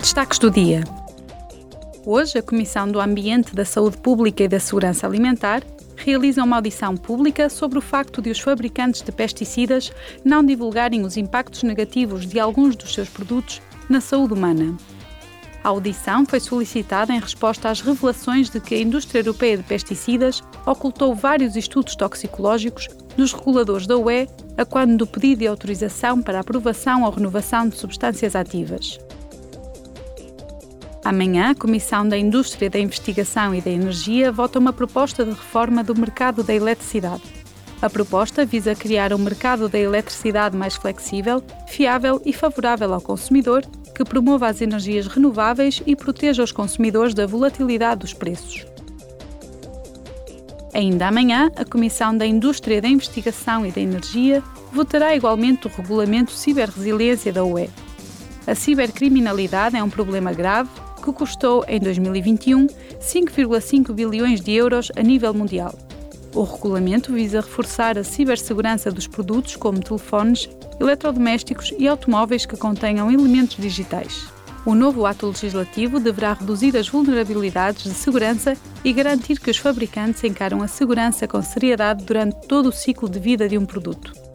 Destaques do dia. Hoje, a Comissão do Ambiente, da Saúde Pública e da Segurança Alimentar realiza uma audição pública sobre o facto de os fabricantes de pesticidas não divulgarem os impactos negativos de alguns dos seus produtos na saúde humana. A audição foi solicitada em resposta às revelações de que a indústria europeia de pesticidas ocultou vários estudos toxicológicos dos reguladores da UE a quando do pedido de autorização para aprovação ou renovação de substâncias ativas. Amanhã, a Comissão da Indústria, da Investigação e da Energia vota uma proposta de reforma do mercado da eletricidade. A proposta visa criar um mercado da eletricidade mais flexível, fiável e favorável ao consumidor, que promova as energias renováveis e proteja os consumidores da volatilidade dos preços. Ainda amanhã, a Comissão da Indústria, da Investigação e da Energia votará igualmente o Regulamento Ciberresiliência da UE. A cibercriminalidade é um problema grave que custou, em 2021, 5,5 bilhões de euros a nível mundial. O regulamento visa reforçar a cibersegurança dos produtos como telefones, eletrodomésticos e automóveis que contenham elementos digitais. O novo ato legislativo deverá reduzir as vulnerabilidades de segurança e garantir que os fabricantes encaram a segurança com seriedade durante todo o ciclo de vida de um produto.